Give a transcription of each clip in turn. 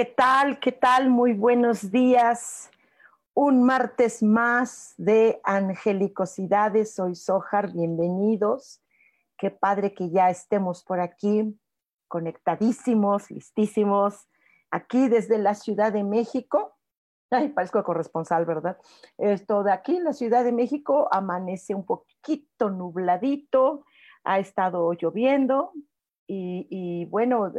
¿Qué tal? ¿Qué tal? Muy buenos días. Un martes más de Angelicosidades. Soy Sojar, bienvenidos. Qué padre que ya estemos por aquí, conectadísimos, listísimos. Aquí desde la Ciudad de México. Ay, parezco corresponsal, ¿verdad? Esto de aquí en la Ciudad de México amanece un poquito nubladito, ha estado lloviendo, y, bueno,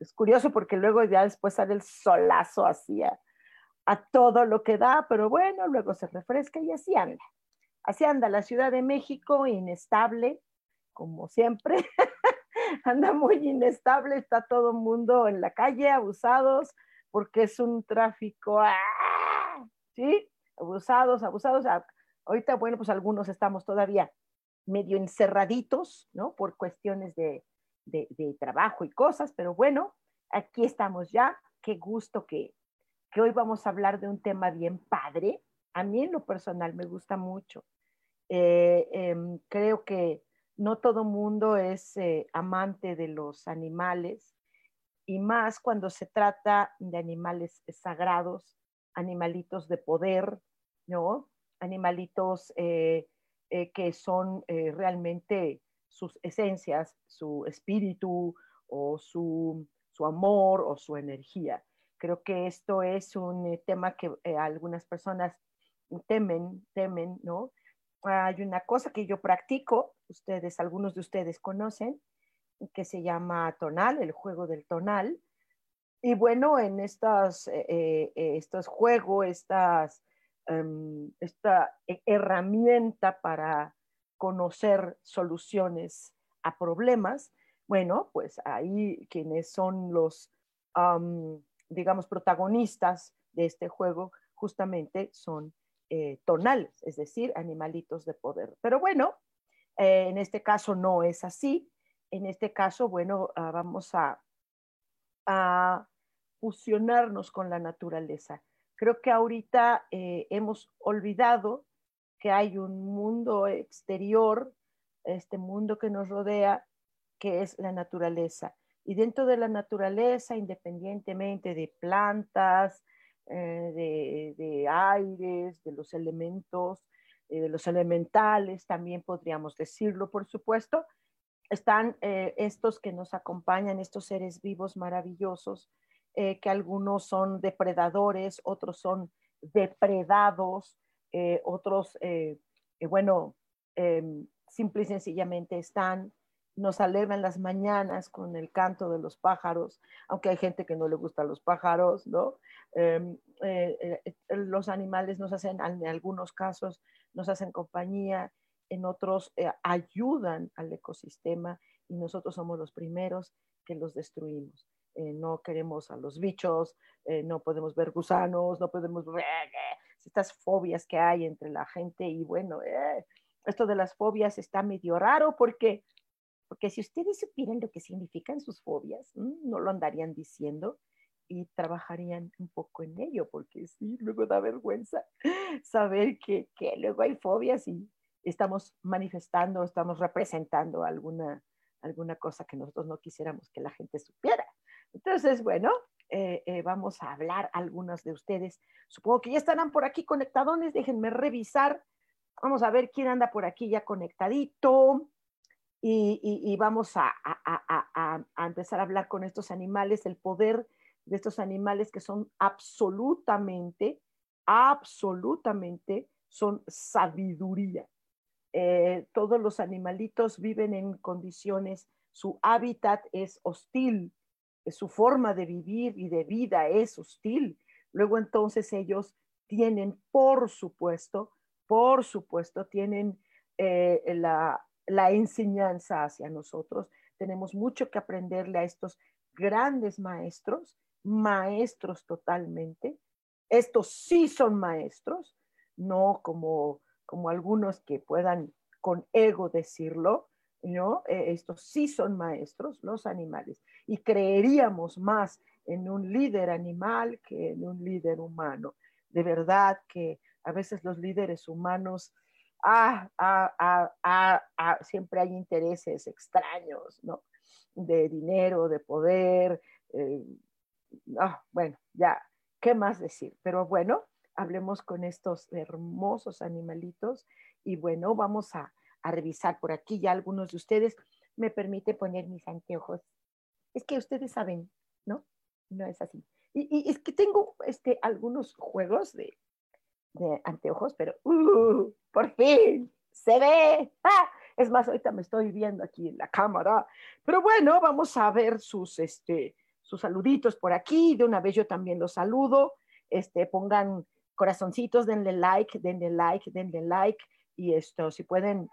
es curioso porque luego ya después sale el solazo así a, todo lo que da, pero bueno, luego se refresca y así anda. Así anda la Ciudad de México, inestable, como siempre. anda muy inestable, está todo el mundo en la calle, abusados, porque es un tráfico, ¡ah! ¿sí? Abusados, abusados. Ahorita, bueno, pues algunos estamos todavía medio encerraditos, ¿no? Por cuestiones de, de, trabajo y cosas, pero bueno, aquí estamos ya. Qué gusto que, hoy vamos a hablar de un tema bien padre. A mí en lo personal me gusta mucho. Eh, em, creo que no todo mundo es eh, amante de los animales y más cuando se trata de animales sagrados, animalitos de poder, ¿no? Animalitos eh, que son realmente sus esencias, su espíritu o su, amor o su energía. Creo que esto es un eh, tema que eh, algunas personas temen, temen, ¿no? Hay una cosa que yo practico, ustedes, algunos de ustedes conocen, que se llama tonal, el juego del tonal. Y bueno, en estas, eh, estos juegos, estas, em, esta herramienta para conocer soluciones a problemas, bueno, pues ahí quienes son los, digamos, protagonistas de este juego justamente son eh, tonales, es decir, animalitos de poder. Pero bueno, eh, en este caso no es así. En este caso, bueno, ah, vamos a, fusionarnos con la naturaleza. Creo que ahorita eh, hemos olvidado que hay un mundo exterior, este mundo que nos rodea, que es la naturaleza. Y dentro de la naturaleza, independientemente de plantas, eh, de, aires, de los elementos, eh, de los elementales, también podríamos decirlo, por supuesto, están eh, estos que nos acompañan, estos seres vivos maravillosos, que algunos son depredadores, otros son depredados, eh, otros, eh, eh, bueno, em, simple y sencillamente están, nos alegran las mañanas con el canto de los pájaros, aunque hay gente que no le gustan los pájaros, ¿no? Em, los animales nos hacen, en algunos casos, nos hacen compañía, en otros ayudan al ecosistema y nosotros somos los primeros que los destruimos. no queremos a los bichos, no podemos ver gusanos, no podemos estas fobias que hay entre la gente y bueno, eh, esto de las fobias está medio raro porque, porque si ustedes supieran lo que significan sus fobias, no lo andarían diciendo y trabajarían un poco en ello, porque sí, luego da vergüenza saber que, que luego hay fobias y estamos manifestando, estamos representando alguna, alguna cosa que nosotros no quisiéramos que la gente supiera. Entonces, bueno, eh, eh, vamos a hablar algunos de ustedes. Supongo que ya estarán por aquí conectadones, déjenme revisar. Vamos a ver quién anda por aquí ya conectadito. y, vamos a, empezar a hablar con estos animales, el poder de estos animales que son absolutamente, absolutamente, son sabiduría. Eh, todos los animalitos viven en condiciones, su hábitat es hostil, su forma de vivir y de vida es hostil. Luego entonces ellos tienen, por supuesto, por supuesto, tienen eh, la, la enseñanza hacia nosotros. Tenemos mucho que aprenderle a estos grandes maestros, maestros totalmente. Estos sí son maestros, no como, como algunos que puedan con ego decirlo, ¿no? Eh, estos sí son maestros, los animales. Y creeríamos más en un líder animal que en un líder humano. De verdad que a veces los líderes humanos ah, ah, ah, siempre hay intereses extraños. De dinero, de poder. Eh, bueno, ya, ¿qué más decir? Pero bueno, hablemos con estos hermosos animalitos y bueno, vamos a, revisar por aquí ya algunos de ustedes. Me permite poner mis anteojos. Es que ustedes saben, ¿no? No es así. Y, es que tengo este, algunos juegos de, de anteojos, pero uh, por fin se ve. ¡Ah! Es más, ahorita me estoy viendo aquí en la cámara. Pero bueno, vamos a ver sus, este, sus saluditos por aquí. De una vez yo también los saludo. Este, pongan corazoncitos, denle like, denle like, denle like. Y esto, si pueden,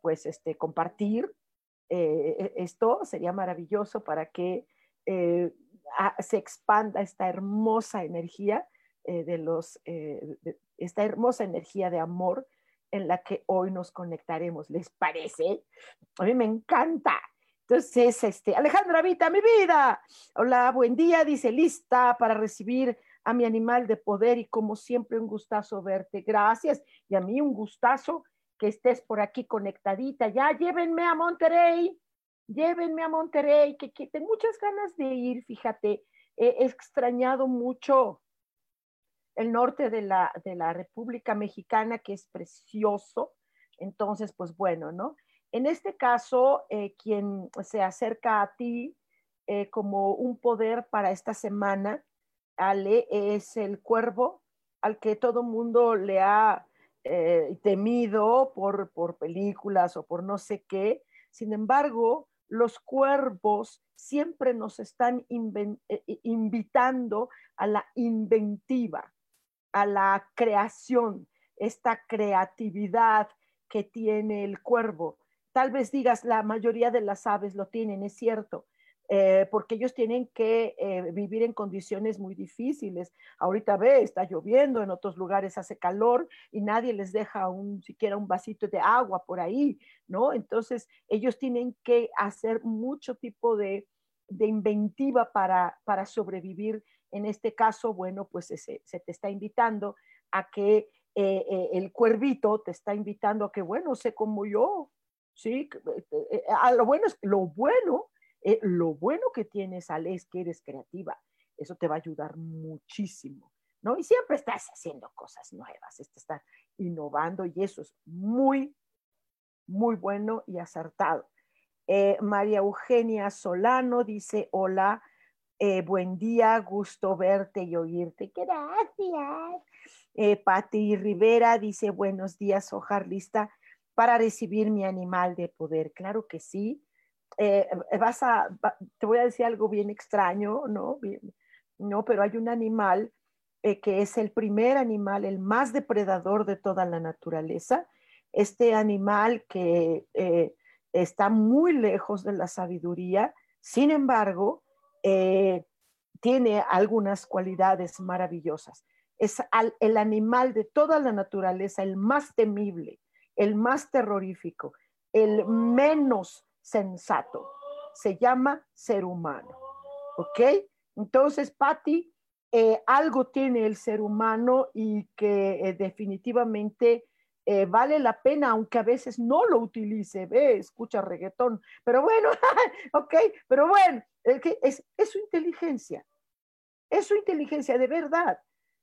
pues, este, compartir eh, esto, sería maravilloso para que eh, se expanda esta hermosa energía eh, de los, esta hermosa energía de amor en la que hoy nos conectaremos. ¿Les parece? A mí me encanta. Entonces, este, Alejandra Vita, mi vida. Hola, buen día, dice, lista para recibir a mi animal de poder y como siempre un gustazo verte. Gracias. Y a mí un gustazo que estés por aquí conectadita. Ya llévenme a Monterrey. Llévenme a Monterrey, que, que tengo muchas ganas de ir, fíjate. He extrañado mucho el norte de la, de la República Mexicana, que es precioso. Entonces, pues bueno, ¿no? En este caso, eh, quien se acerca a ti eh, como un poder para esta semana, Ale, es el cuervo al que todo mundo le ha eh, temido por, por películas o por no sé qué. Sin embargo, los cuervos siempre nos están invitando a la inventiva a la creación, esta creatividad que tiene el cuervo. Tal vez digas, la mayoría de las aves lo tienen, es cierto, eh, porque ellos tienen que eh, vivir en condiciones muy difíciles. Ahorita ve, está lloviendo, en otros lugares hace calor y nadie les deja un, siquiera un vasito de agua por ahí, ¿no? Entonces, ellos tienen que hacer mucho tipo de, de inventiva para, para sobrevivir en este caso, bueno, pues se, te está invitando a que eh, eh, el cuervito te está invitando a que, bueno, sé como yo, ¿sí? Eh, a lo bueno es, lo bueno, lo bueno que tienes, Ale, es que eres creativa. Eso te va a ayudar muchísimo, ¿no? Y siempre estás haciendo cosas nuevas, estás innovando y eso es muy, muy bueno y acertado. María Eugenia Solano dice, hola, eh, buen día, gusto verte y oírte. Gracias. Eh, Pati Rivera dice, buenos días, Ojar, lista para recibir mi animal de poder. Claro que sí. Eh, vas a, te voy a decir algo bien extraño, ¿no? no, pero hay un animal que es el primer animal, el más depredador de toda la naturaleza. Este animal que está muy lejos de la sabiduría, sin embargo, eh, tiene algunas cualidades maravillosas. Es el animal de toda la naturaleza, el más temible, el más terrorífico, el menos sensato. Se llama ser humano. ¿Ok? Entonces, Patti, eh, algo tiene el ser humano y que eh, definitivamente eh, vale la pena, aunque a veces no lo utilice, ve, escucha reggaetón, pero bueno, ok, pero bueno, es, es su inteligencia, es su inteligencia de verdad,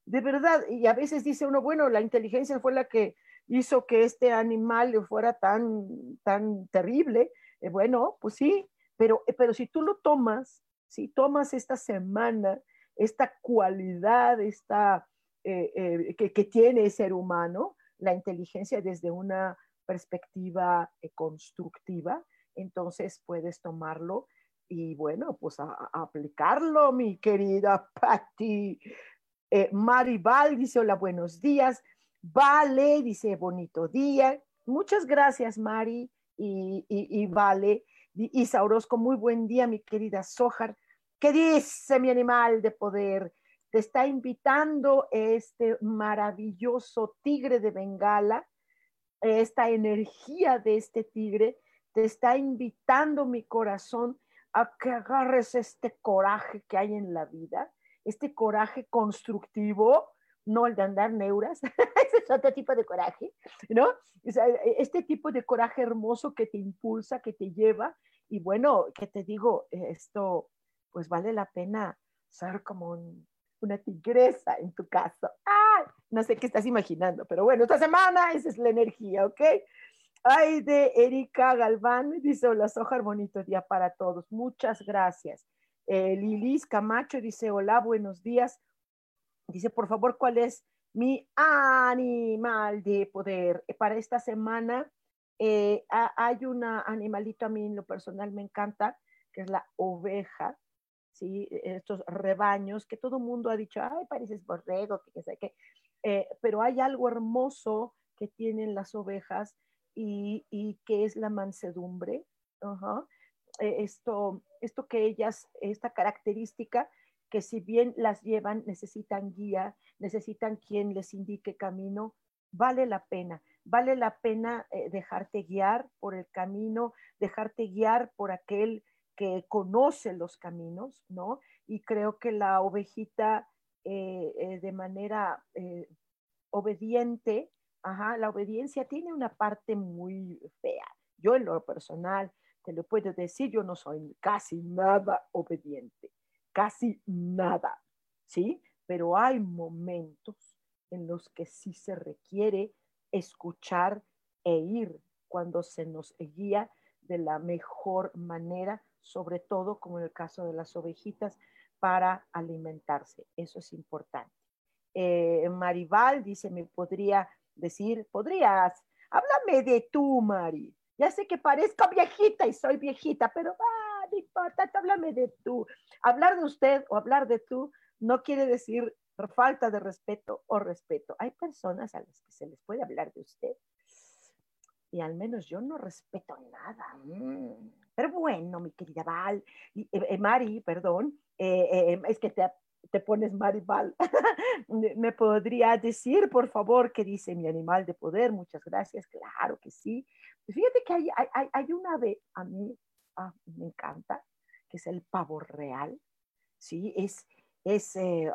de verdad, y a veces dice uno, bueno, la inteligencia fue la que hizo que este animal fuera tan, tan terrible, Eh, bueno, pues sí, pero, eh, pero si tú lo tomas, si tomas esta semana, esta cualidad, esta, que, que, tiene el ser humano, la inteligencia desde una perspectiva constructiva, entonces puedes tomarlo y bueno, pues aplicarlo, mi querida Patti. Eh, Maribal dice, hola, buenos días. Vale, dice, bonito día. Muchas gracias, Mari y, Vale. Y Saurosco, muy buen día, mi querida Sojar. ¿Qué dice mi animal de poder? Te está invitando este maravilloso tigre de Bengala, esta energía de este tigre, te está invitando mi corazón a que agarres este coraje que hay en la vida, este coraje constructivo, no el de andar neuras, ese es otro tipo de coraje, ¿no? este tipo de coraje hermoso que te impulsa, que te lleva, y bueno, que te digo, esto, pues vale la pena ser como una tigresa en tu caso. ¡Ah! No sé qué estás imaginando, pero bueno, esta semana esa es la energía, ¿ok? Ay, de Erika Galván, dice, hola Sojar, bonito día para todos. Muchas gracias. Eh, Lilis Camacho dice, hola, buenos días. Dice, por favor, ¿cuál es mi animal de poder? Eh, para esta semana eh, hay un animalito a mí en lo personal me encanta, que es la oveja, ¿sí? Estos rebaños que todo mundo ha dicho, ay, pareces borrego, que sé qué. pero hay algo hermoso que tienen las ovejas y, y qué es la mansedumbre. E, esto, esto que ellas, esta característica que si bien las llevan, necesitan guía, necesitan quien les indique camino, vale la pena, vale la pena eh, dejarte guiar por el camino, dejarte guiar por aquel que conoce los caminos, ¿no? Y creo que la ovejita eh, eh, de manera obediente Ajá, la obediencia tiene una parte muy fea. Yo en lo personal te lo puedo decir, yo no soy casi nada obediente, casi nada, ¿sí? Pero hay momentos en los que sí se requiere escuchar e ir cuando se nos guía de la mejor manera, sobre todo como en el caso de las ovejitas, para alimentarse. Eso es importante. Eh, Maribal dice, me podría decir, podrías, háblame de tú, Mari. Ya sé que parezco viejita y soy viejita, pero no importa, háblame de tú. Hablar de usted o hablar de tú no quiere decir falta de respeto o respeto. Hay personas a las que se les puede hablar de usted y al menos yo no respeto nada. Mm. Pero bueno, mi querida Val, eh, eh, Mari, perdón, eh, es que te, te pones Maribal. ¿Me podría decir, por favor, qué dice mi animal de poder? Muchas gracias, claro que sí. Fíjate que hay, hay, hay una ave, a mí ah, me encanta, que es el pavo real. Sí, es, es eh,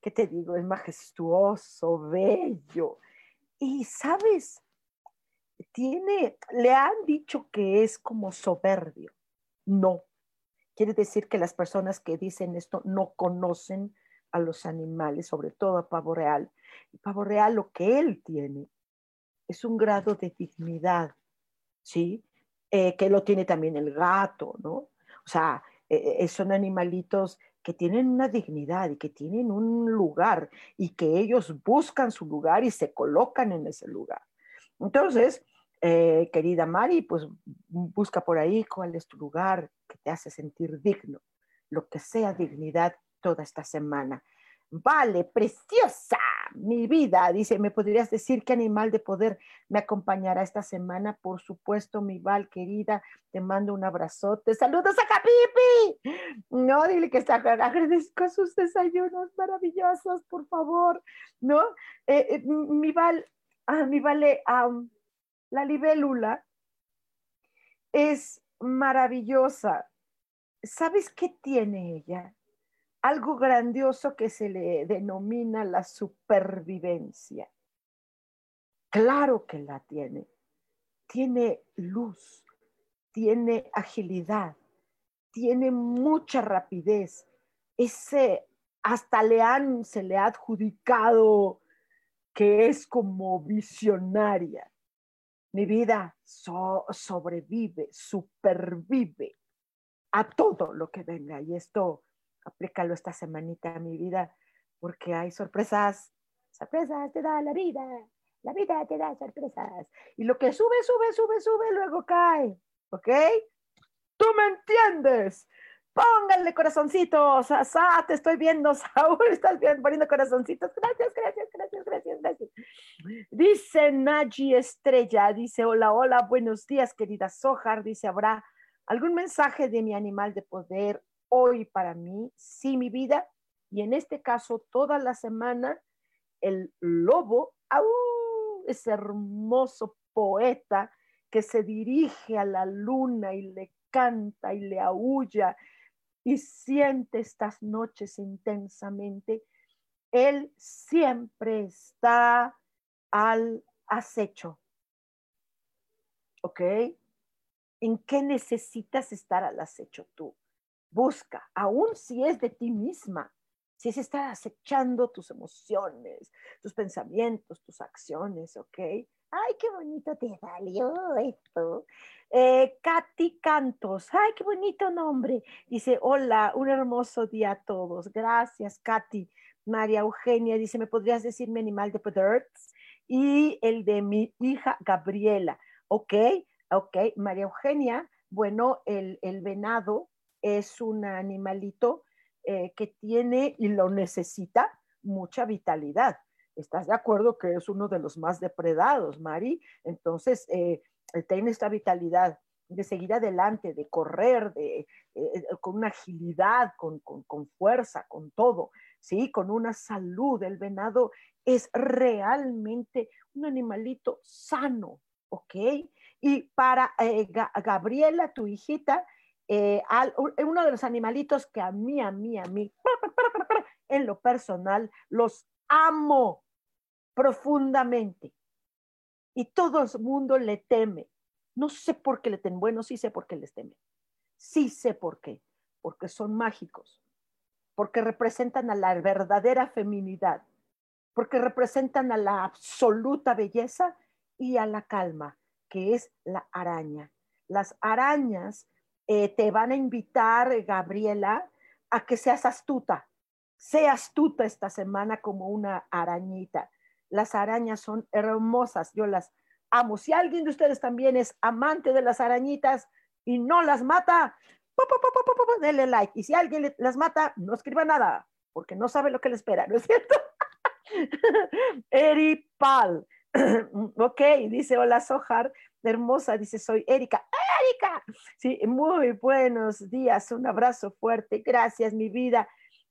¿qué te digo? Es majestuoso, bello. Y sabes, tiene, le han dicho que es como soberbio. No, Quiere decir que las personas que dicen esto no conocen a los animales, sobre todo a pavo real. Pavo real lo que él tiene es un grado de dignidad, ¿sí? Eh, que lo tiene también el gato, ¿no? O sea, eh, eh, son animalitos que tienen una dignidad y que tienen un lugar y que ellos buscan su lugar y se colocan en ese lugar. Entonces, eh, querida Mari, pues busca por ahí cuál es tu lugar que te hace sentir digno, lo que sea dignidad toda esta semana. Vale, preciosa, mi vida, dice, ¿me podrías decir qué animal de poder me acompañará esta semana? Por supuesto, mi Val querida, te mando un abrazote. Saludos a Capipi. No, dile que está, agradezco sus desayunos maravillosos, por favor. ¿No? Eh, eh, mi Val, ah, mi Vale, la libélula es maravillosa. ¿Sabes qué tiene ella? Algo grandioso que se le denomina la supervivencia. Claro que la tiene. Tiene luz, tiene agilidad, tiene mucha rapidez. Ese hasta le han, se le ha adjudicado que es como visionaria. Mi vida sobrevive, supervive a todo lo que venga. Y esto, aplícalo esta semanita a mi vida, porque hay sorpresas. Sorpresas te da la vida. La vida te da sorpresas. Y lo que sube, sube, sube, sube, luego cae. ¿Ok? ¿Tú me entiendes? Pónganle corazoncitos. Sa, te estoy viendo, Saúl. Estás bien, poniendo corazoncitos. Gracias, gracias, gracias, gracias, gracias. Dice Naji Estrella, dice, hola, hola, buenos días, querida Sojar. Dice, ¿habrá algún mensaje de mi animal de poder hoy para mí? Sí, mi vida. Y en este caso, toda la semana, el lobo, ¡au! ese hermoso poeta que se dirige a la luna y le canta y le aúlla y siente estas noches intensamente, Él siempre está al acecho. ¿Ok? ¿En qué necesitas estar al acecho tú? Busca, aun si es de ti misma, si es estar acechando tus emociones, tus pensamientos, tus acciones, ¿ok? Ay, qué bonito te salió esto. Eh, Katy Cantos, ay, qué bonito nombre. Dice, hola, un hermoso día a todos. Gracias, Katy. María Eugenia dice, ¿me podrías decir mi animal de poder? Y el de mi hija Gabriela. Ok, ok. María Eugenia, bueno, el, venado es un animalito eh, que tiene y lo necesita mucha vitalidad. ¿Estás de acuerdo que es uno de los más depredados, Mari? Entonces, eh, tiene esta vitalidad de seguir adelante, de correr, de, eh, con una agilidad, con, fuerza, con todo, ¿sí? Con una salud. El venado es realmente un animalito sano, ¿ok? Y para Gabriela, tu hijita, uno de los animalitos que a mí, a mí, a mí, en lo personal, los amo profundamente. Y todo el mundo le teme. No sé por qué le temen. Bueno, sí sé por qué les teme. Sí sé por qué. Porque son mágicos. Porque representan a la verdadera feminidad. Porque representan a la absoluta belleza y a la calma, que es la araña. Las arañas eh, te van a invitar, Gabriela, a que seas astuta. Sea astuta esta semana como una arañita. Las arañas son hermosas, yo las amo. Si alguien de ustedes también es amante de las arañitas y no las mata, denle like. Y si alguien las mata, no escriba nada, porque no sabe lo que le espera, ¿no es cierto? Eri Pal. ok, dice, hola Sojar, hermosa, dice, soy Erika. Erika, sí, muy buenos días, un abrazo fuerte, gracias mi vida.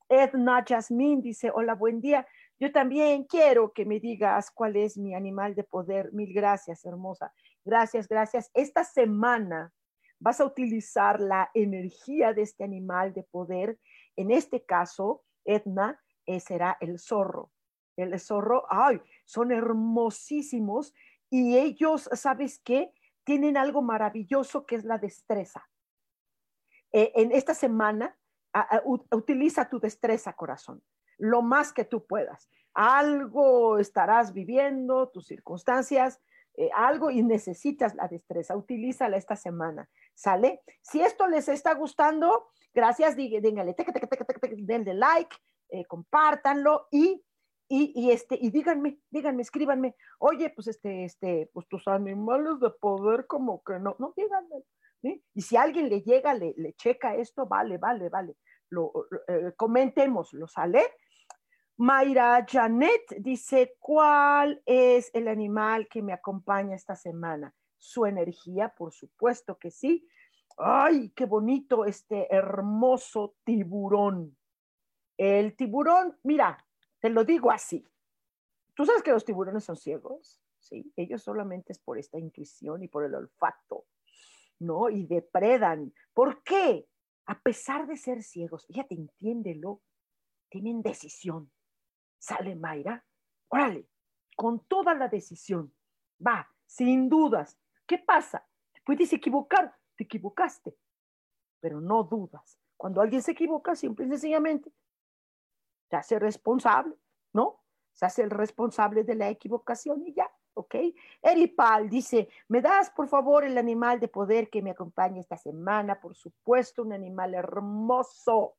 Edna Jasmine dice, hola, buen día. Yo también quiero que me digas cuál es mi animal de poder. Mil gracias, hermosa. Gracias, gracias. Esta semana vas a utilizar la energía de este animal de poder. En este caso, Edna, eh, será el zorro. El zorro, ay, son hermosísimos y ellos, ¿sabes qué? Tienen algo maravilloso que es la destreza. Eh, en esta semana, utiliza tu destreza, corazón lo más que tú puedas. Algo estarás viviendo, tus circunstancias, eh, algo y necesitas la destreza. Utilízala esta semana, ¿sale? Si esto les está gustando, gracias, díganle, denle like, eh, compártanlo y, y, este, y díganme, díganme, escríbanme, oye, pues este, este, pues tus animales de poder como que no, no, díganme. Y si alguien le llega, le, checa esto, vale, vale, vale. Lo, eh, comentemos, ¿lo sale? Mayra Janet dice, ¿cuál es el animal que me acompaña esta semana? Su energía, por supuesto que sí. Ay, qué bonito este hermoso tiburón. El tiburón, mira, te lo digo así. Tú sabes que los tiburones son ciegos, ¿sí? Ellos solamente es por esta intuición y por el olfato, ¿no? Y depredan. ¿Por qué? A pesar de ser ciegos, fíjate, entiéndelo, tienen decisión Sale Mayra, órale, con toda la decisión, va, sin dudas. ¿Qué pasa? Te puedes equivocar, te equivocaste, pero no dudas. Cuando alguien se equivoca, simple y sencillamente se hace responsable, ¿no? Se hace el responsable de la equivocación y ya, ¿ok? Eripal dice, ¿me das por favor el animal de poder que me acompañe esta semana? Por supuesto, un animal hermoso,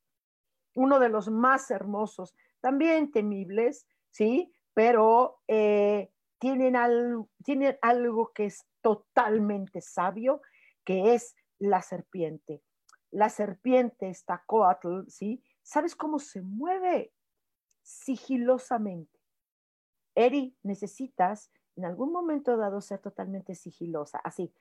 uno de los más hermosos, también temibles, ¿sí? Pero eh, tienen, tienen algo que es totalmente sabio, que es la serpiente. La serpiente está coatl, ¿sí? ¿Sabes cómo se mueve? Sigilosamente. Eri, necesitas en algún momento dado ser totalmente sigilosa, así.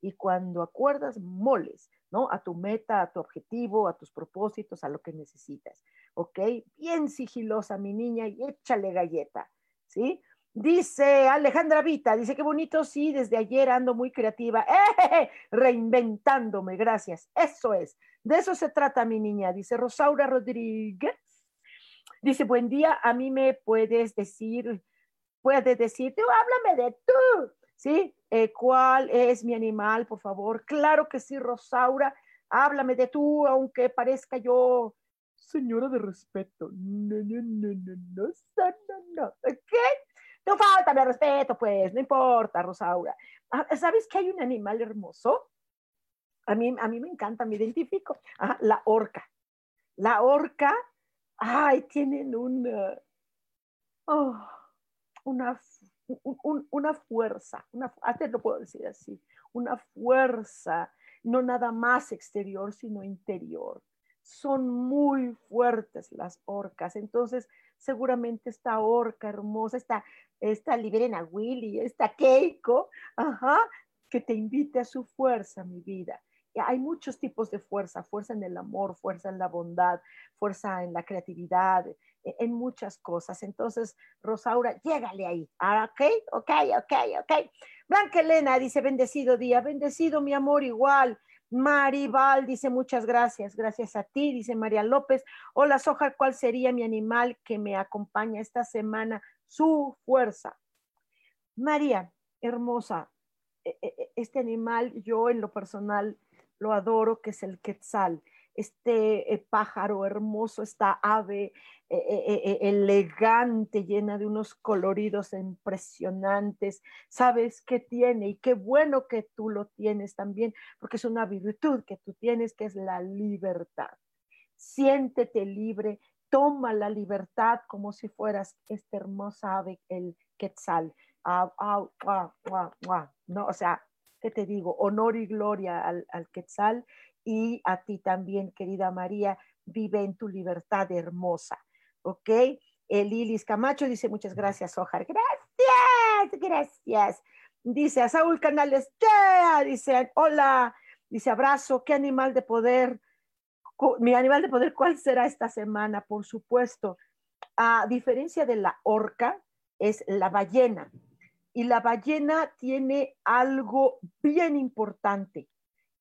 Y cuando acuerdas, moles, ¿no? A tu meta, a tu objetivo, a tus propósitos, a lo que necesitas, ¿ok? Bien sigilosa, mi niña, y échale galleta, ¿sí? Dice Alejandra Vita, dice qué bonito, sí, desde ayer ando muy creativa, ¡Eh! reinventándome, gracias, eso es, de eso se trata mi niña, dice Rosaura Rodríguez, Dice, buen día, a mí me puedes decir, puedes decirte, háblame de tú, ¿sí? Eh, ¿Cuál es mi animal, por favor? Claro que sí, Rosaura, háblame de tú, aunque parezca yo señora de respeto. No, no, no, no, no, no, no, ¿qué? No falta de respeto, pues, no importa, Rosaura. Ah, ¿Sabes que hay un animal hermoso? A mí, a mí me encanta, me identifico. la orca. La orca ay, tienen una, oh, una, una fuerza, una, antes lo puedo decir así, una fuerza, no nada más exterior, sino interior. Son muy fuertes las orcas, entonces seguramente esta orca hermosa, esta, esta Liberena Willy, esta Keiko, ajá, que te invite a su fuerza, mi vida hay muchos tipos de fuerza, fuerza en el amor, fuerza en la bondad, fuerza en la creatividad, e, en muchas cosas. Entonces, Rosaura, llégale ahí. Ah, ok, ok, ok, ok. Blanca Elena dice, bendecido día, bendecido mi amor igual. Maribal dice, muchas gracias, gracias a ti, dice María López. Hola, Soja, ¿cuál sería mi animal que me acompaña esta semana? Su fuerza. María, hermosa, e, e, este animal yo en lo personal lo adoro, que es el quetzal, este eh, pájaro hermoso, esta ave eh, eh, elegante, llena de unos coloridos impresionantes. ¿Sabes qué tiene? Y qué bueno que tú lo tienes también, porque es una virtud que tú tienes, que es la libertad. Siéntete libre, toma la libertad como si fueras esta hermosa ave, el quetzal. No, o sea, ¿qué te digo? Honor y gloria al, Quetzal y a ti también, querida María, vive en tu libertad hermosa, ¿ok? El Lilis Camacho dice, muchas gracias, Ojar. Gracias, gracias. Dice a Saúl Canales, yeah! dice, hola, dice, abrazo, ¿qué animal de poder? Mi animal de poder, ¿cuál será esta semana? Por supuesto, a diferencia de la orca, es la ballena. Y la ballena tiene algo bien importante.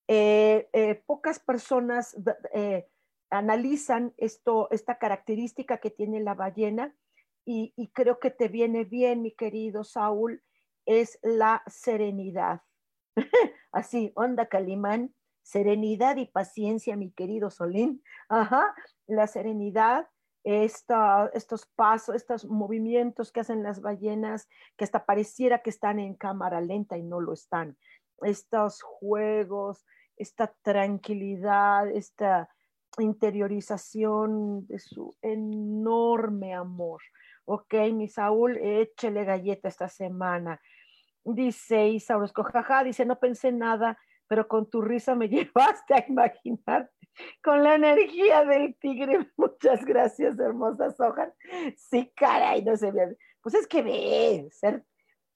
Eh, eh, pocas personas eh, analizan esto, esta característica que tiene la ballena y, y, creo que te viene bien, mi querido Saúl, es la serenidad. Así, onda Calimán, serenidad y paciencia, mi querido Solín. Ajá, la serenidad estos pasos, estos movimientos que hacen las ballenas, que hasta pareciera que están en cámara lenta y no lo están. Estos juegos, esta tranquilidad, esta interiorización de su enorme amor. Ok, mi Saúl, échele galleta esta semana. Dice Isauro Escojaja, dice, no pensé nada, pero con tu risa me llevaste a imaginar con la energía del tigre. Muchas gracias, hermosa Soja. Sí, caray, no se ve. Pues es que ve,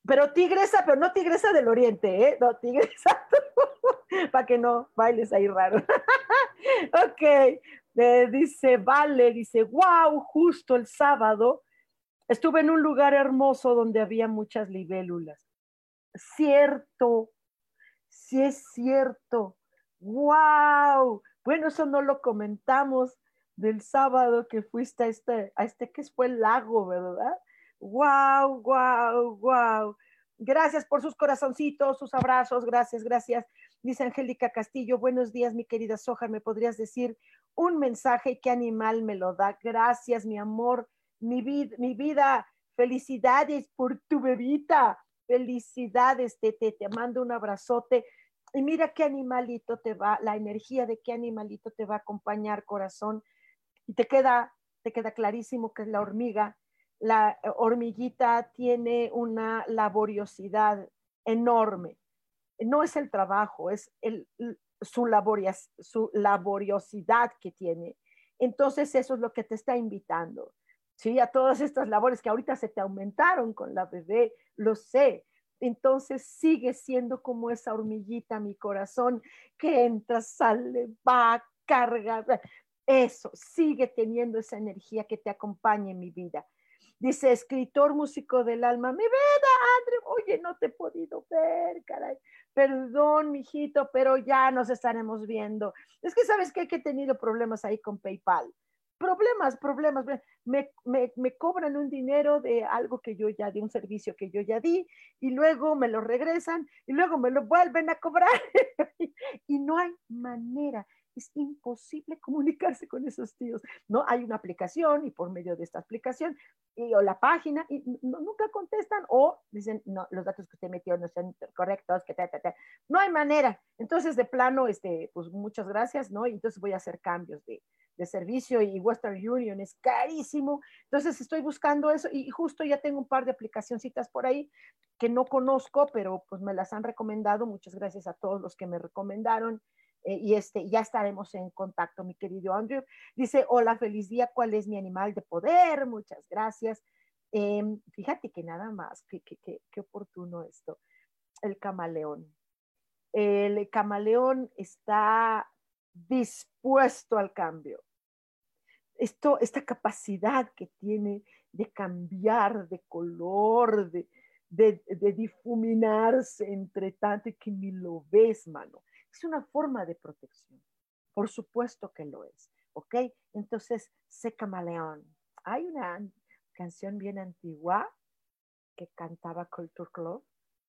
pero tigresa, pero no tigresa del oriente, ¿eh? No, tigresa, para que no bailes ahí raro. ok, dice, vale, dice, wow, justo el sábado estuve en un lugar hermoso donde había muchas libélulas. Cierto, sí es cierto. ¡Wow! Bueno, eso no lo comentamos del sábado que fuiste a este, a este que fue el lago, ¿verdad? ¡Wow, wow, wow! Gracias por sus corazoncitos, sus abrazos, gracias, gracias. Dice Angélica Castillo, buenos días, mi querida Soja, ¿me podrías decir un mensaje? ¿Qué animal me lo da? Gracias, mi amor. mi, mi vida, felicidades por tu bebita, felicidades, te, te, te mando un abrazote. Y mira qué animalito te va, la energía de qué animalito te va a acompañar, corazón. Y te queda, te queda clarísimo que es la hormiga. La hormiguita tiene una laboriosidad enorme. No es el trabajo, es el, su, su laboriosidad que tiene. Entonces eso es lo que te está invitando. ¿sí? A todas estas labores que ahorita se te aumentaron con la bebé, lo sé. Entonces sigue siendo como esa hormiguita, mi corazón, que entra, sale, va, carga. Eso, sigue teniendo esa energía que te acompaña en mi vida. Dice, escritor, músico del alma, mi vida, André, oye, no te he podido ver, caray. Perdón, mijito, pero ya nos estaremos viendo. Es que sabes que he tenido problemas ahí con PayPal. Problemas, problemas. Me, me, me, cobran un dinero de algo que yo ya di, un servicio que yo ya di, y luego me lo regresan, y luego me lo vuelven a cobrar. y no hay manera es imposible comunicarse con esos tíos. No hay una aplicación y por medio de esta aplicación y, o la página y nunca contestan o dicen, no, los datos que usted metió no son correctos, que no hay manera. Entonces, de plano, este, pues muchas gracias, ¿no? Y entonces voy a hacer cambios de, de servicio y Western Union es carísimo. Entonces estoy buscando eso y justo ya tengo un par de aplicacioncitas por ahí que no conozco, pero pues me las han recomendado. Muchas gracias a todos los que me recomendaron. Eh, y este, ya estaremos en contacto, mi querido Andrew. Dice, hola, feliz día, ¿cuál es mi animal de poder? Muchas gracias. Em, fíjate que nada más, qué que, oportuno esto. El camaleón. El camaleón está dispuesto al cambio. Esto, esta capacidad que tiene de cambiar de color, de, de, de difuminarse entre tanto y que ni lo ves, mano es una forma de protección. Por supuesto que lo es. ¿Ok? Entonces, se camaleón. Hay una canción bien antigua que cantaba Culture Club,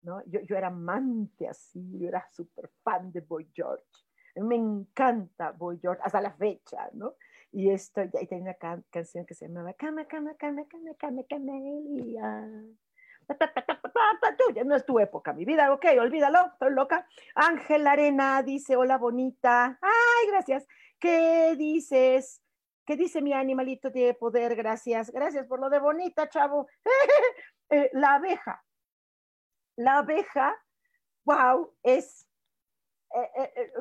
¿no? Yo, yo era amante así, yo era súper fan de Boy George. Me encanta Boy George hasta la fecha, ¿no? Y esto, y tenía una canción que se llamaba Cama, cama, cama, cama, cama, camelia no es tu época, mi vida, ok, olvídalo, estoy loca. Ángel Arena dice, hola bonita, ay, gracias. ¿Qué dices? ¿Qué dice mi animalito de poder? Gracias, gracias por lo de bonita, chavo. Eh, la abeja, la abeja, wow, es, eh, eh,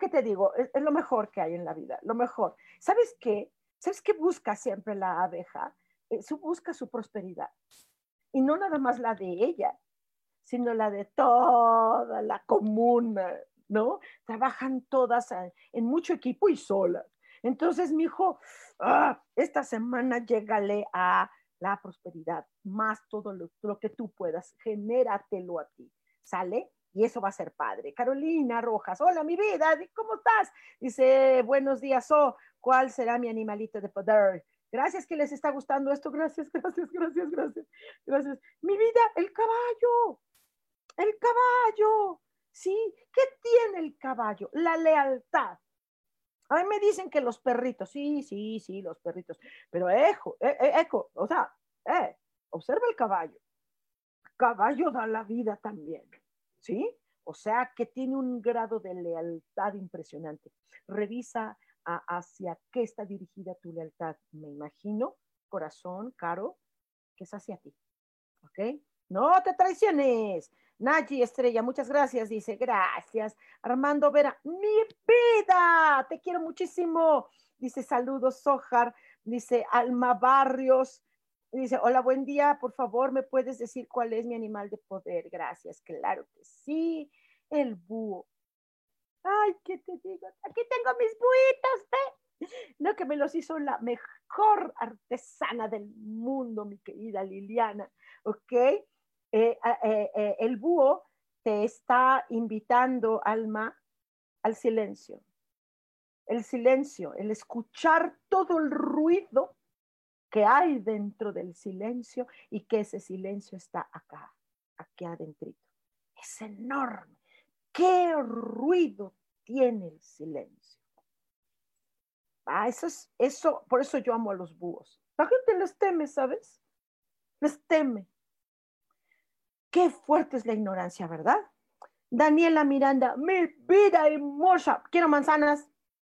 ¿qué te digo? Es, es, lo mejor que hay en la vida, lo mejor. ¿Sabes qué? ¿Sabes qué busca siempre la abeja? busca su prosperidad y no nada más la de ella, sino la de toda la comuna, ¿no? Trabajan todas en mucho equipo y solas. Entonces, mi hijo, ah, esta semana llégale a la prosperidad, más todo lo, que tú puedas, genératelo a ti, ¿sale? Y eso va a ser padre. Carolina Rojas, hola mi vida, ¿cómo estás? Dice, buenos días, oh, ¿cuál será mi animalito de poder? Gracias que les está gustando esto. Gracias, gracias, gracias, gracias. Gracias. Mi vida, el caballo. El caballo. ¿Sí? ¿Qué tiene el caballo? La lealtad. A mí me dicen que los perritos, sí, sí, sí, los perritos, pero eco, eh, eh, eco, o sea, eh, observa el caballo. Caballo da la vida también, ¿sí? O sea que tiene un grado de lealtad impresionante. Revisa hacia qué está dirigida tu lealtad. Me imagino, corazón, caro, que es hacia ti. ¿Ok? No te traiciones. Nayi Estrella, muchas gracias. Dice, gracias. Armando Vera, mi vida, te quiero muchísimo. Dice, saludos, Sojar. Dice, Alma Barrios. Dice, hola, buen día. Por favor, ¿me puedes decir cuál es mi animal de poder? Gracias. Claro que sí. El búho. Ay, ¿qué te digo? Aquí tengo mis buitos, ¿ve? No, que me los hizo la mejor artesana del mundo, mi querida Liliana, ¿ok? Eh, eh, eh, el búho te está invitando, alma, al silencio. El silencio, el escuchar todo el ruido que hay dentro del silencio y que ese silencio está acá, aquí adentro. Es enorme qué ruido tiene el silencio. Ah, eso es, eso, por eso yo amo a los búhos. La gente les teme, ¿sabes? Les teme. Qué fuerte es la ignorancia, ¿verdad? Daniela Miranda, mi vida hermosa. Quiero manzanas.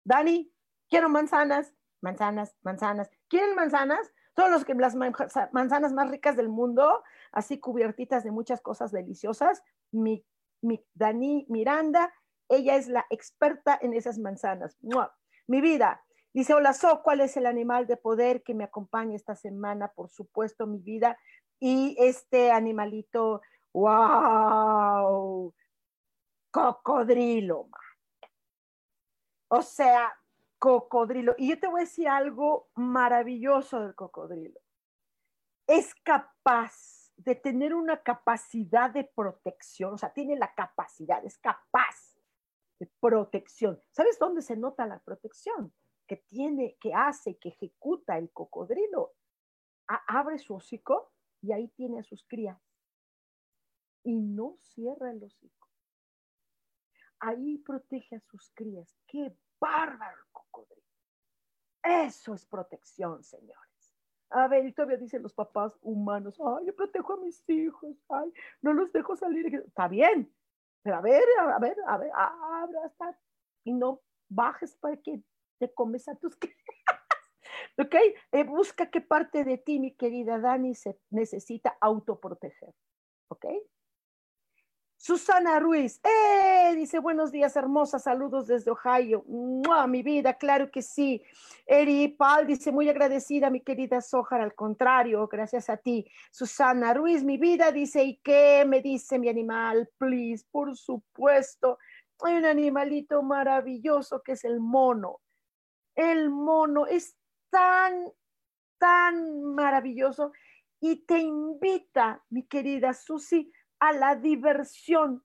Dani, quiero manzanas. Manzanas, manzanas. ¿Quieren manzanas? Todos los que las manzanas más ricas del mundo, así cubiertitas de muchas cosas deliciosas. Mi, Dani Miranda, ella es la experta en esas manzanas. Mi vida. Dice, hola, ¿cuál es el animal de poder que me acompaña esta semana? Por supuesto, mi vida. Y este animalito, wow, cocodrilo. O sea, cocodrilo. Y yo te voy a decir algo maravilloso del cocodrilo. Es capaz de tener una capacidad de protección, o sea, tiene la capacidad, es capaz de protección. ¿Sabes dónde se nota la protección? Que tiene, que hace, que ejecuta el cocodrilo. abre su hocico y ahí tiene a sus crías. Y no cierra el hocico. Ahí protege a sus crías. ¡Qué bárbaro! Eso es protección, señores. A ver, y todavía dicen los papás humanos, ay, yo protejo a mis hijos, ay, no los dejo salir. Está bien, pero a ver, a ver, a ver, abra hasta y no bajes para que te comes a tus. ¿Ok? Eh, busca qué parte de ti, mi querida Dani, se necesita autoproteger. ¿Ok? Susana Ruiz, ¡eh! Dice, buenos días, hermosa, saludos desde Ohio. ¡Mua, mi vida, claro que sí. Eri Pal dice, muy agradecida, mi querida Sojar, al contrario, gracias a ti. Susana Ruiz, mi vida, dice, ¿y qué me dice mi animal? Please, por supuesto. Hay un animalito maravilloso que es el mono. El mono es tan, tan maravilloso y te invita, mi querida Susi, a la diversión.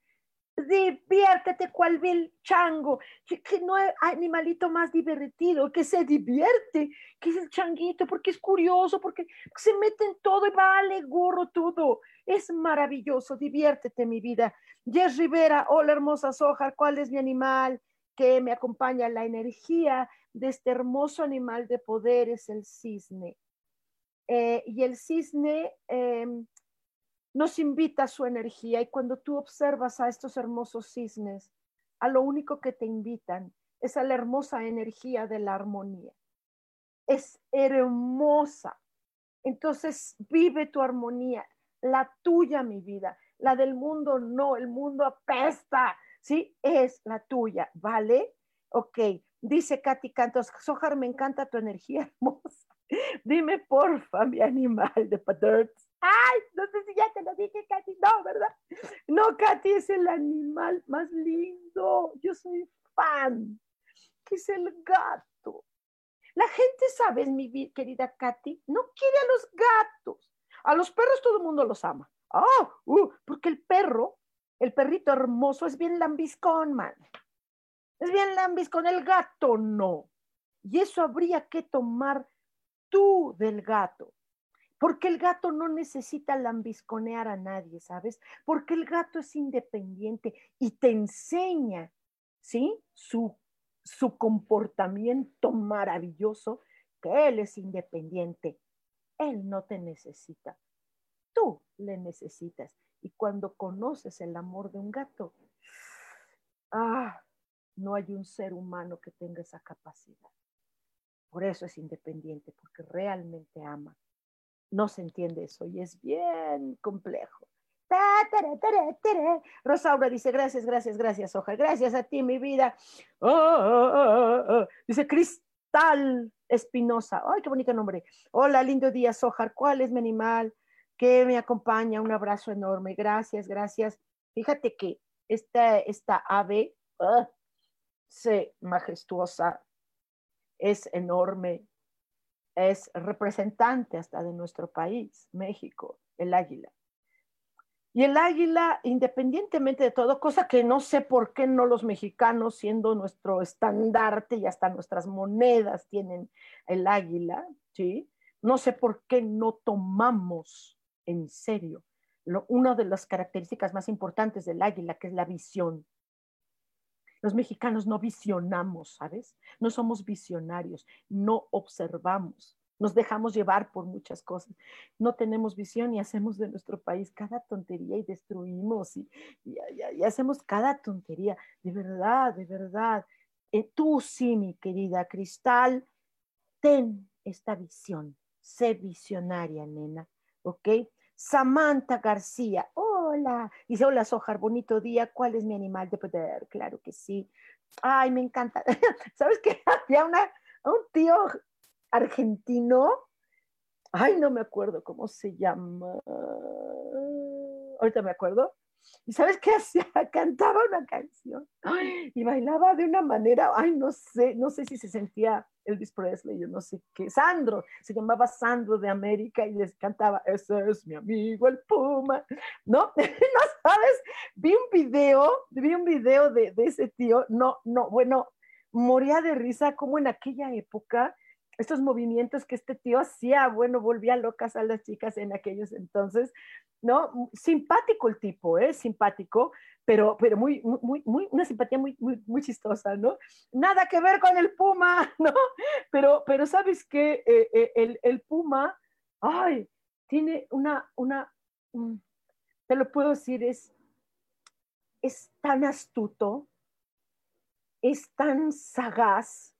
Diviértete cual vil chango, que, no hay animalito más divertido, que se divierte, que es el changuito, porque es curioso, porque se mete en todo y vale gorro todo. Es maravilloso, diviértete mi vida. Jess Rivera, hola hermosa Soja, ¿cuál es mi animal que me acompaña? La energía de este hermoso animal de poder es el cisne. Eh, y el cisne em, nos invita a su energía y cuando tú observas a estos hermosos cisnes, a lo único que te invitan es a la hermosa energía de la armonía. Es hermosa. Entonces vive tu armonía, la tuya, mi vida, la del mundo no, el mundo apesta, ¿sí? Es la tuya, ¿vale? Ok, dice Katy Cantos, Sojar, me encanta tu energía hermosa. Dime porfa, mi animal de Paterts Ay, no sé si ya te lo dije, Katy. No, ¿verdad? No, Katy es el animal más lindo. Yo soy fan. Que es el gato. La gente, ¿sabes, mi querida Katy? No quiere a los gatos. A los perros todo el mundo los ama. Ah, porque el perro, el perrito hermoso, es bien lambiscón, man. Es bien lambiscón. El gato no. Y eso habría que tomar tú del gato. Porque el gato no necesita lambisconear a nadie, ¿sabes? Porque el gato es independiente y te enseña, ¿sí? Su, su comportamiento maravilloso, que él es independiente. Él no te necesita. Tú le necesitas. Y cuando conoces el amor de un gato, ah, no hay un ser humano que tenga esa capacidad. Por eso es independiente, porque realmente ama no se entiende eso y es bien complejo. Rosaura dice, gracias, gracias, gracias, Hoja. Gracias a ti, mi vida. Oh, oh, oh, dice Cristal Espinosa. Ay, qué bonito nombre. Hola, lindo día, Sojar. ¿Cuál es mi animal que me acompaña? Un abrazo enorme. Gracias, gracias. Fíjate que esta, esta ave, uh, majestuosa, es enorme, es representante hasta de nuestro país, México, el águila. Y el águila, independientemente de todo, cosa que no sé por qué no los mexicanos, siendo nuestro estandarte y hasta nuestras monedas tienen el águila, ¿sí? No sé por qué no tomamos en serio una de las características más importantes del águila, que es la visión. Los mexicanos no visionamos, ¿sabes? No somos visionarios, no observamos. nos dejamos llevar por muchas cosas. No tenemos visión y hacemos de nuestro país cada tontería y destruimos y, hacemos cada tontería. De verdad, de verdad. Eh, tú sí, mi querida Cristal, ten esta visión. Sé visionaria, nena. ¿Ok? Samantha García, hola. Dice, hola, Sojar, bonito día. ¿Cuál es mi animal de poder? Claro que sí. Ay, me encanta. ¿Sabes qué? Había una, un tío argentino, ay, no me acuerdo cómo se llama, ahorita me acuerdo, ¿Y sabes qué hacía? Cantaba una canción y bailaba de una manera, ay, no sé, no sé si se sentía Elvis Presley, yo no sé qué, Sandro, se llamaba Sandro de América y les cantaba, ese es mi amigo el Puma, ¿no? no sabes, vi un video, vi un video de, de ese tío, no, no, bueno, moría de risa como en aquella época estos movimientos que este tío hacía, bueno, volvía locas a las chicas en aquellos entonces, ¿no? Simpático el tipo, ¿eh? Simpático, pero, pero muy, muy, muy, una simpatía muy, muy, muy chistosa, ¿no? Nada que ver con el Puma, ¿no? Pero, pero ¿sabes qué? Eh, eh, el, el, Puma, ay, tiene una, una, te lo puedo decir, es, es tan astuto, es tan sagaz,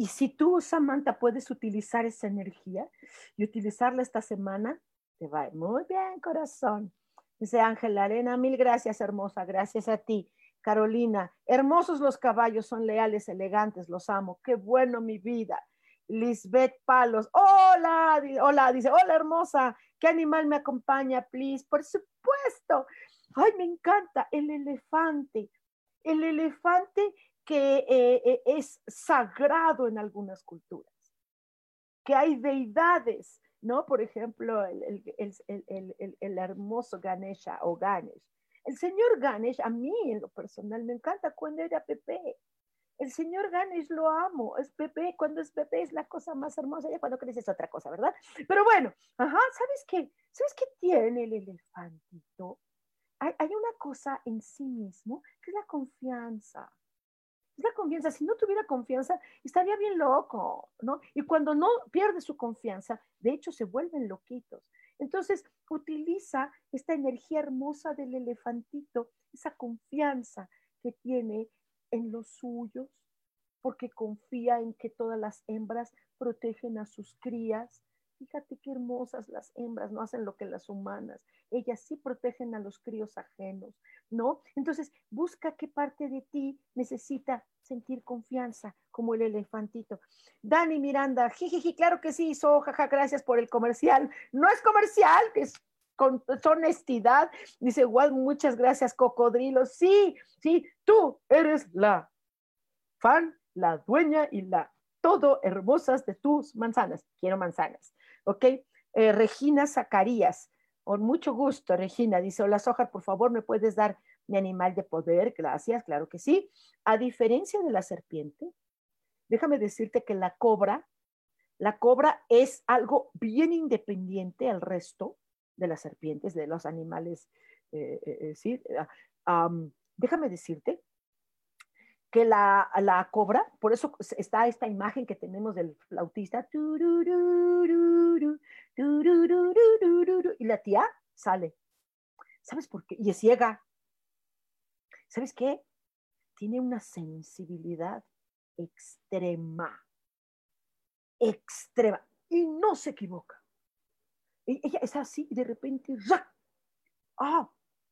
y si tú, Samantha, puedes utilizar esa energía y utilizarla esta semana, te va muy bien, corazón. Dice Ángela Arena, mil gracias, hermosa, gracias a ti. Carolina, hermosos los caballos, son leales, elegantes, los amo. Qué bueno mi vida. Lisbeth Palos, hola, hola, dice, hola hermosa, ¿qué animal me acompaña, please? Por supuesto. Ay, me encanta el elefante. El elefante que eh, eh, es sagrado en algunas culturas, que hay deidades, ¿no? Por ejemplo, el, el, hermoso Ganesha o Ganesh. El señor Ganesh, a mí en lo personal, me encanta cuando era Pepe. El señor Ganesh lo amo, es Pepe, cuando es Pepe es la cosa más hermosa, ya cuando creces es otra cosa, ¿verdad? Pero bueno, ajá, ¿sabes qué? ¿Sabes qué tiene el elefantito? Hay, hay una cosa en sí mismo que es la confianza es la confianza. Si no tuviera confianza, estaría bien loco, ¿no? Y cuando no pierde su confianza, de hecho se vuelven loquitos. Entonces, utiliza esta energía hermosa del elefantito, esa confianza que tiene en los suyos, porque confía en que todas las hembras protegen a sus crías, Fíjate qué hermosas las hembras, no hacen lo que las humanas. Ellas sí protegen a los críos ajenos, ¿no? Entonces, busca qué parte de ti necesita sentir confianza, como el elefantito. Dani Miranda, jijiji, claro que sí, so, jaja, gracias por el comercial. No es comercial, es con honestidad. Dice, igual, muchas gracias, cocodrilo. Sí, sí, tú eres la fan, la dueña y la todo hermosas de tus manzanas. Quiero manzanas. ¿Ok? Eh, Regina Zacarías, con mucho gusto, Regina, dice, hola Sojar, por favor, ¿me puedes dar mi animal de poder? Gracias, claro que sí. A diferencia de la serpiente, déjame decirte que la cobra, la cobra es algo bien independiente al resto de las serpientes, de los animales, eh, eh, sí. Ah, déjame decirte que la, la, cobra, por eso está esta imagen que tenemos del flautista, y la tía sale. ¿Sabes por qué? Y es ciega. ¿Sabes qué? Tiene una sensibilidad extrema, extrema, y no se equivoca. E, ella es así y de repente, ¡ah!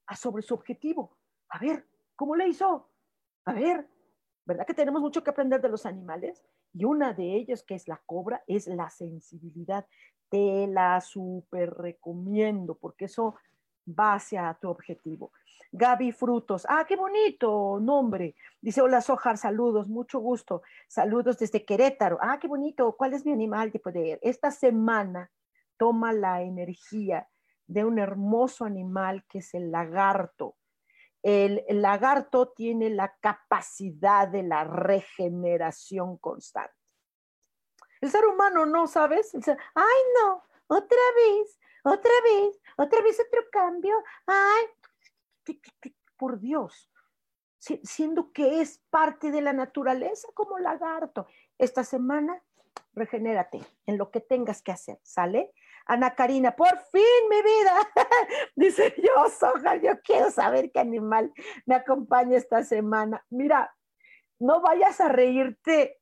A sobre su objetivo. A ver, ¿cómo le hizo? A ver, ¿verdad que tenemos mucho que aprender de los animales? Y una de ellas, que es la cobra, es la sensibilidad. Te la súper recomiendo porque eso va hacia tu objetivo. Gaby Frutos, ah, qué bonito nombre. Dice, hola Sojar, saludos, mucho gusto. Saludos desde Querétaro. Ah, qué bonito. ¿Cuál es mi animal de? Esta semana toma la energía de un hermoso animal que es el lagarto. El, lagarto tiene la capacidad de la regeneración constante. El ser humano no, ¿sabes? Ay, no, otra vez, otra vez, otra vez otro cambio. Ay, por Dios, siendo que es parte de la naturaleza como lagarto. Esta semana regenérate en lo que tengas que hacer, ¿sale? Ana Karina, por fin mi vida. Dice yo, Soja, yo quiero saber qué animal me acompaña esta semana. Mira, no vayas a reírte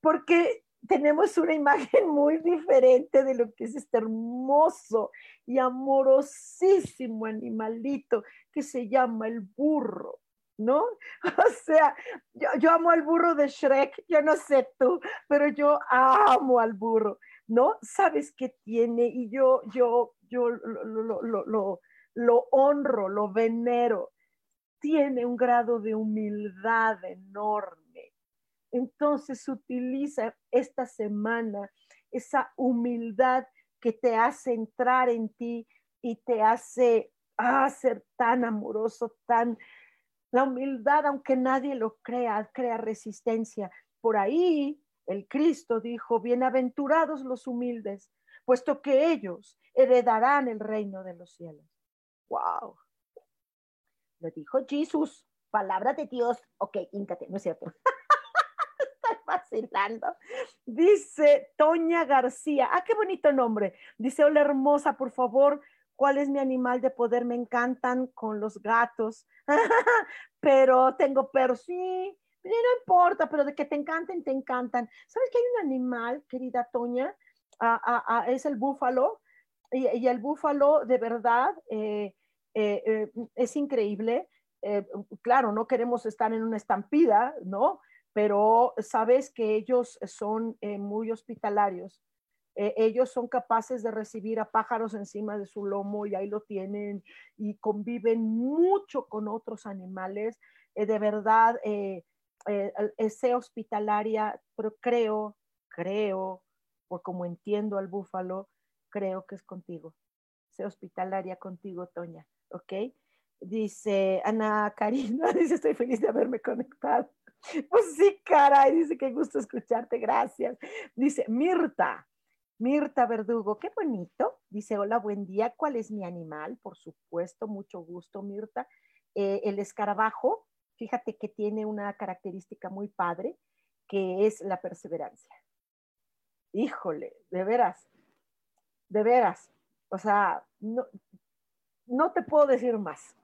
porque tenemos una imagen muy diferente de lo que es este hermoso y amorosísimo animalito que se llama el burro. ¿no? O sea, yo, amo al burro de Shrek, yo no sé tú, pero yo amo al burro, ¿no? ¿Sabes qué tiene? Y yo, yo, yo lo, lo, lo honro, lo venero. Tiene un grado de humildad enorme. Entonces utiliza esta semana esa humildad que te hace entrar en ti y te hace ah, ser tan amoroso, tan, la humildad, aunque nadie lo crea, crea resistencia. Por ahí el Cristo dijo, bienaventurados los humildes, puesto que ellos heredarán el reino de los cielos. ¡Wow! Lo dijo Jesús, palabra de Dios. Ok, íncate, no es cierto. Estoy vacilando. Dice Toña García. Ah, qué bonito nombre. Dice, hola hermosa, por favor, cuál es mi animal de poder, me encantan con los gatos, pero tengo perros, sí, no importa, pero de que te encanten, te encantan. ¿Sabes que hay un animal, querida Toña? es el búfalo, y, el búfalo de verdad eh, eh, eh, es increíble. claro, no queremos estar en una estampida, ¿no? Pero sabes que ellos son muy hospitalarios eh, ellos son capaces de recibir a pájaros encima de su lomo y ahí lo tienen y conviven mucho con otros animales. Eh, de verdad, eh, sé hospitalaria, pero creo, creo, por como entiendo al búfalo, creo que es contigo. Sé hospitalaria contigo, Toña, ¿ok? Dice Ana Karina, dice, estoy feliz de haberme conectado. Pues sí, caray, dice, qué gusto escucharte, gracias. Dice Mirta, Mirta Verdugo, qué bonito. Dice, hola, buen día. ¿Cuál es mi animal? Por supuesto, mucho gusto, Mirta. Eh, el escarabajo, fíjate que tiene una característica muy padre, que es la perseverancia. Híjole, de veras, de veras. O sea, no, no te puedo decir más.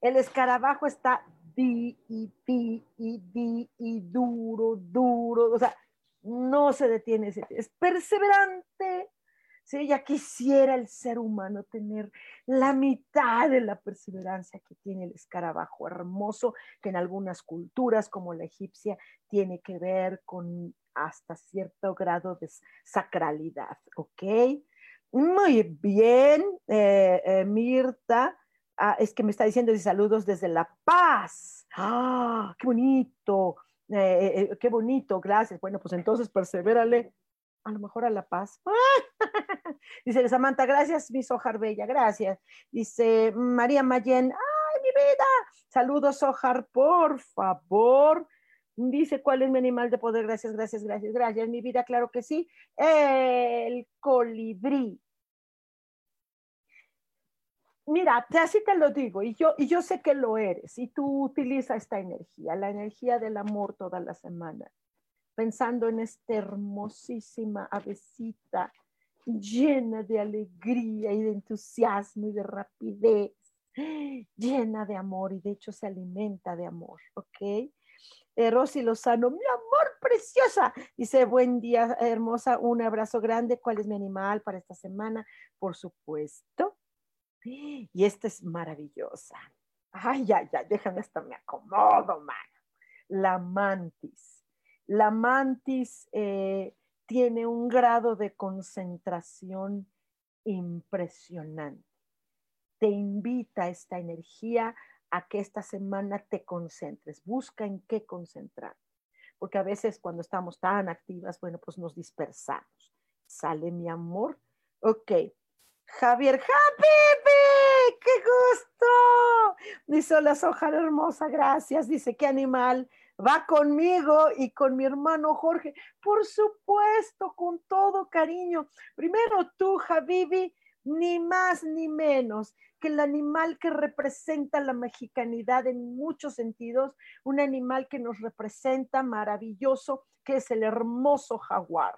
El escarabajo está di y di y di y duro, duro. O sea, no se detiene, es perseverante. Si ya quisiera el ser humano tener la mitad de la perseverancia que tiene el escarabajo hermoso, que en algunas culturas como la egipcia tiene que ver con hasta cierto grado de sacralidad, ¿ok? Muy bien, eh, eh, Mirta. Ah, es que me está diciendo saludos desde La Paz. ¡Ah, qué bonito! Eh, qué bonito, gracias. Bueno, pues entonces persevérale a lo mejor a la paz. Dice Samantha, gracias, mi Sojar Bella, gracias. Dice María Mayen, ay, mi vida. Saludos, Sojar, por favor. Dice, ¿cuál es mi animal de poder? Gracias, gracias, gracias, gracias. Mi vida, claro que sí. El colibrí. Mira, así te lo digo, y yo, y yo sé que lo eres, y tú utilizas esta energía, la energía del amor toda la semana, pensando en esta hermosísima avecita llena de alegría y de entusiasmo y de rapidez, llena de amor, y de hecho se alimenta de amor, ¿ok? Eh, Rosy Lozano, mi amor preciosa, dice, buen día, hermosa, un abrazo grande, ¿cuál es mi animal para esta semana? Por supuesto, y esta es maravillosa. Ay, ya, ya, déjame hasta me acomodo, man. La mantis. La mantis eh, tiene un grado de concentración impresionante. Te invita esta energía a que esta semana te concentres. Busca en qué concentrar. Porque a veces cuando estamos tan activas, bueno, pues nos dispersamos. Sale mi amor. Ok, Javier, ¡Happy! ¡Qué gusto! Dice, la soja hermosa, gracias. Dice, ¿qué animal va conmigo y con mi hermano Jorge? Por supuesto, con todo cariño. Primero tú, Javivi, ni más ni menos que el animal que representa la mexicanidad en muchos sentidos, un animal que nos representa maravilloso, que es el hermoso jaguar.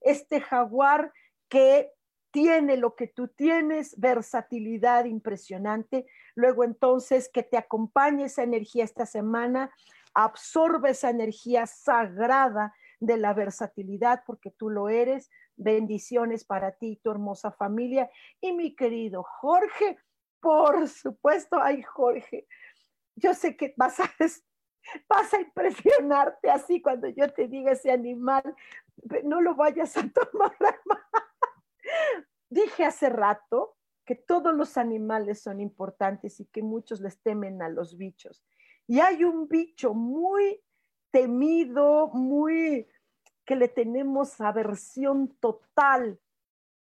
Este jaguar que tiene lo que tú tienes, versatilidad impresionante. Luego entonces que te acompañe esa energía esta semana, absorbe esa energía sagrada de la versatilidad porque tú lo eres. Bendiciones para ti tu hermosa familia. Y mi querido Jorge, por supuesto, ay Jorge, yo sé que vas a, vas a impresionarte así cuando yo te diga ese animal, no lo vayas a tomar Dije hace rato que todos los animales son importantes y que muchos les temen a los bichos. Y hay un bicho muy temido, muy que le tenemos aversión total,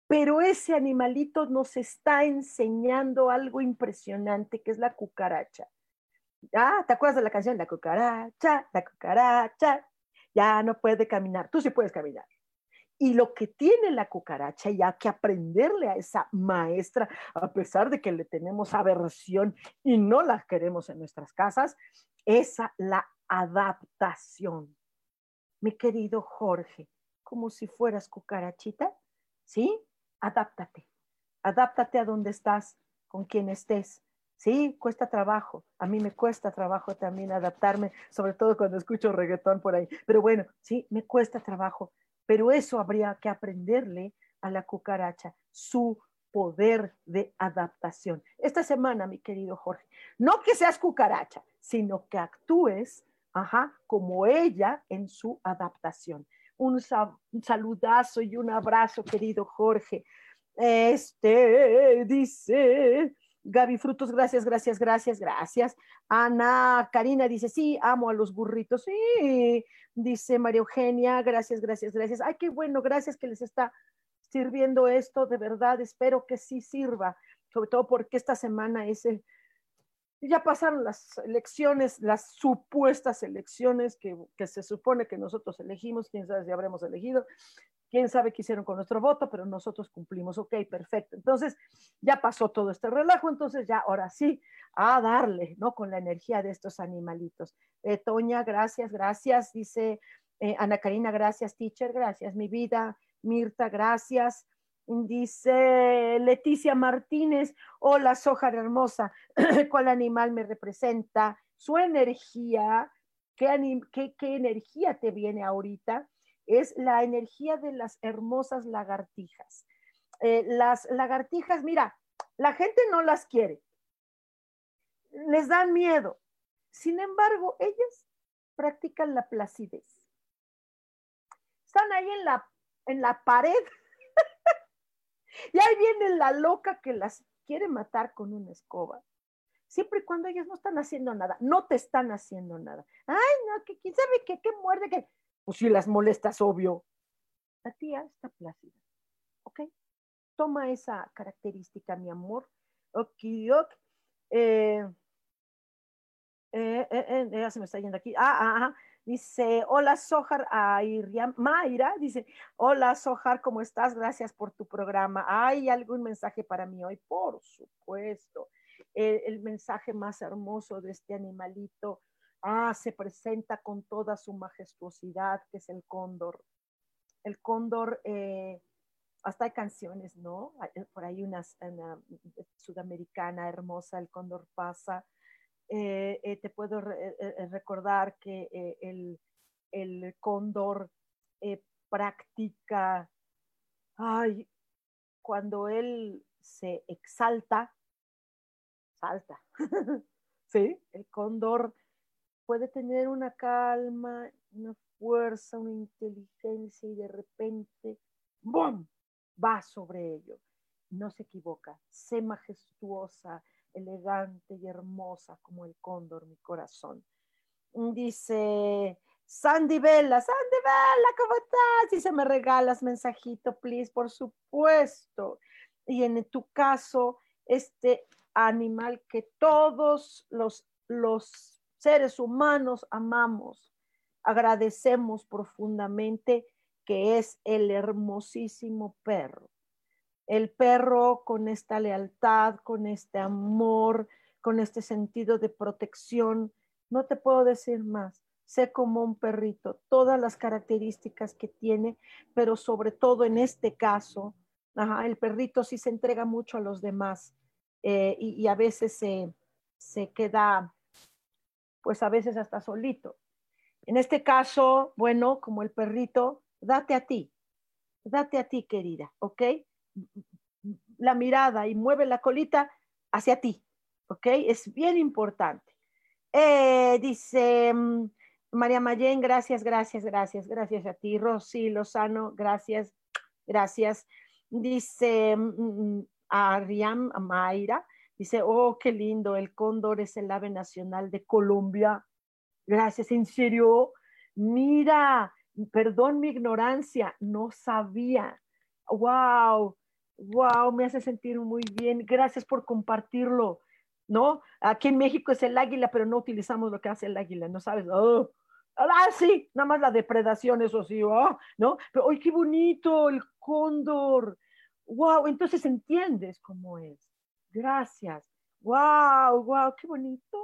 pero ese animalito nos está enseñando algo impresionante, que es la cucaracha. Ah, ¿te acuerdas de la canción? La cucaracha, la cucaracha, ya no puede caminar. Tú sí puedes caminar. Y lo que tiene la cucaracha, y hay que aprenderle a esa maestra, a pesar de que le tenemos aversión y no la queremos en nuestras casas, es la adaptación. Mi querido Jorge, como si fueras cucarachita, ¿sí? Adáptate. Adáptate a donde estás, con quien estés. Sí, cuesta trabajo. A mí me cuesta trabajo también adaptarme, sobre todo cuando escucho reggaetón por ahí. Pero bueno, sí, me cuesta trabajo pero eso habría que aprenderle a la cucaracha, su poder de adaptación. Esta semana, mi querido Jorge, no que seas cucaracha, sino que actúes ajá, como ella en su adaptación. Un, un, saludazo y un abrazo, querido Jorge. Este dice, Gaby Frutos, gracias, gracias, gracias, gracias. Ana Karina dice, sí, amo a los burritos. Sí, dice María Eugenia, gracias, gracias, gracias. Ay, qué bueno, gracias que les está sirviendo esto, de verdad, espero que sí sirva, sobre todo porque esta semana es el, ya pasaron las elecciones, las supuestas elecciones que, que, se supone que nosotros elegimos, quién sabe si habremos elegido, quién sabe qué hicieron con nuestro voto, pero nosotros cumplimos, ok, perfecto. Entonces, ya pasó todo este relajo, entonces ya, ahora sí, a darle, ¿no? Con la energía de estos animalitos. Eh, Toña, gracias, gracias, dice eh, Ana Karina, gracias, teacher, gracias, mi vida. Mirta, gracias. Dice Leticia Martínez, hola, Sojar hermosa, ¿cuál animal me representa? Su energía, ¿qué, qué, qué energía te viene ahorita? Es la energía de las hermosas lagartijas. Eh, las lagartijas, mira, la gente no las quiere, les dan miedo. Sin embargo, ellas practican la placidez. Están ahí en la, en la pared y ahí viene la loca que las quiere matar con una escoba. Siempre y cuando ellas no están haciendo nada, no te están haciendo nada. Ay, no, que quién sabe qué, qué muerde, que pues si las molestas, obvio. La tía está plácida. ¿Ok? Toma esa característica, mi amor. Ok, ok. Eh, eh, eh, ya se me está yendo aquí. Ah, ah, ah. Dice, hola Sojar, Mayra, dice, hola Sojar, ¿cómo estás? Gracias por tu programa. ¿Hay algún mensaje para mí hoy? Por supuesto. el mensaje más hermoso de este animalito ah, se presenta con toda su majestuosidad, que es el cóndor. El cóndor, eh, hasta hay canciones, ¿no? Eh, por ahí una, sudamericana hermosa, el cóndor pasa. Eh, te puedo recordar que el, el, cóndor practica, ay, cuando él se exalta, salta. ¿Sí? El cóndor puede tener una calma, una fuerza, una inteligencia y de repente, ¡bum!, va sobre ello. No se equivoca, sé majestuosa, elegante y hermosa como el cóndor, mi corazón. Dice Sandy Bella, Sandy Bella, ¿cómo estás? Si me regalas mensajito, please, por supuesto. Y en tu caso, este animal que todos los, los seres humanos amamos, agradecemos profundamente que es el hermosísimo perro. el perro con esta lealtad, con este amor, con este sentido de protección. No te puedo decir más. Sé como un perrito, todas las características que tiene, pero sobre todo en este caso, el perrito sí se entrega mucho a los demás eh, y, a veces se, se queda, pues a veces hasta solito. En este caso, bueno, como el perrito, date a ti, date a ti, querida, ¿ok? La mirada y mueve la colita hacia ti, ¿ok? Es bien importante. Eh, dice mm, María Mayén, gracias, gracias, gracias, gracias a ti. Rosy Lozano, gracias, gracias. Dice mm, mm, Ariam Mayra, dice, oh, qué lindo, el cóndor es el ave nacional de Colombia. Gracias, en serio. Mira, perdón mi ignorancia, no sabía. Wow, wow, me hace sentir muy bien. Gracias por compartirlo. ¿No? Aquí en México es el águila, pero no utilizamos lo que hace el águila, ¿no sabes? Oh. Ah, sí, nada más la depredación, eso sí, oh, ¿no? Pero, ¡ay, qué bonito! El cóndor. Wow, entonces entiendes cómo es. Gracias. Wow, wow, qué bonito.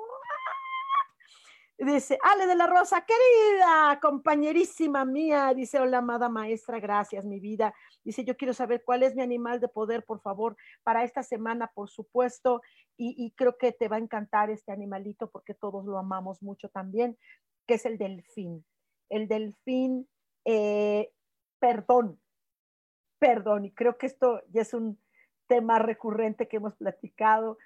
Dice, Ale de la Rosa, querida compañerísima mía, dice, hola, amada maestra, gracias, mi vida. Dice, yo quiero saber cuál es mi animal de poder, por favor, para esta semana, por supuesto, y, creo que te va a encantar este animalito porque todos lo amamos mucho también, que es el delfín. El delfín, eh, perdón, perdón, y creo que esto ya es un tema recurrente que hemos platicado,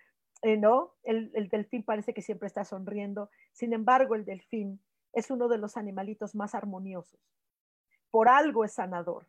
eh, ¿no? El, delfín parece que siempre está sonriendo. Sin embargo, el delfín es uno de los animalitos más armoniosos. Por algo es sanador,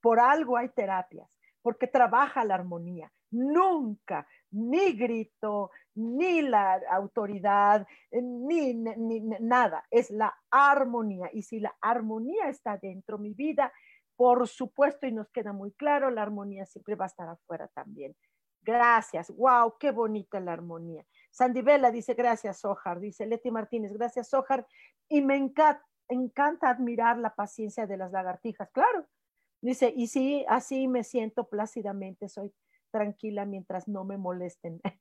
por algo hay terapias, porque trabaja la armonía. Nunca, ni grito, ni la autoridad, ni, ni, nada, es la armonía. Y si la armonía está dentro de mi vida, por supuesto, y nos queda muy claro, la armonía siempre va a estar afuera también. Gracias. Wow, qué bonita la armonía. Sandy dice, gracias, Sojar. Dice Leti Martínez, gracias, Sojar. Y me encanta, encanta admirar la paciencia de las lagartijas. Claro. Dice, y sí, así me siento plácidamente, soy tranquila mientras no me molesten.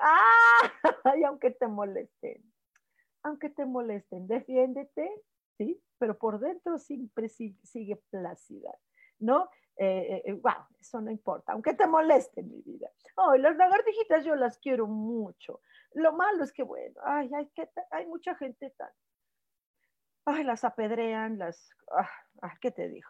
ah, y aunque te molesten, aunque te molesten, defiéndete, ¿sí? Pero por dentro siempre sigue plácida, ¿no? eh, eh, eh, eso no importa, aunque te moleste mi vida. Oh, las lagartijitas yo las quiero mucho. Lo malo es que, bueno, ay, hay, que, hay mucha gente tan, ay, las apedrean, las, ah, ¿qué te digo?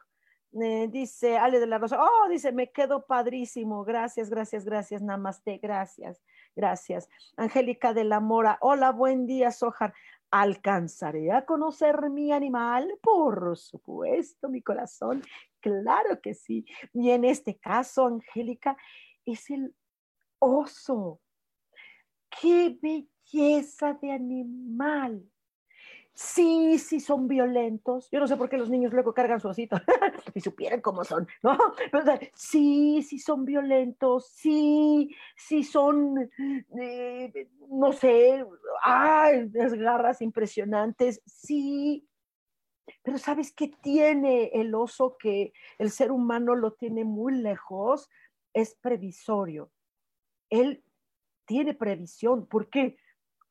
Eh, dice Ale de la Rosa, oh, dice, me quedo padrísimo, gracias, gracias, gracias, namaste, gracias, gracias. Angélica de la Mora, hola, buen día, Sojar. ¿Alcanzaré a conocer mi animal? Por supuesto, mi corazón. Claro que sí. Y en este caso, Angélica, es el oso. ¡Qué belleza de animal! Sí, sí son violentos. Yo no sé por qué los niños luego cargan su osito. si supieran cómo son, ¿no? sí, sí son violentos. Sí, sí son, eh, no sé, ay, las garras impresionantes. Sí. Pero ¿sabes qué tiene el oso que el ser humano lo tiene muy lejos? Es previsorio. Él tiene previsión. ¿Por qué?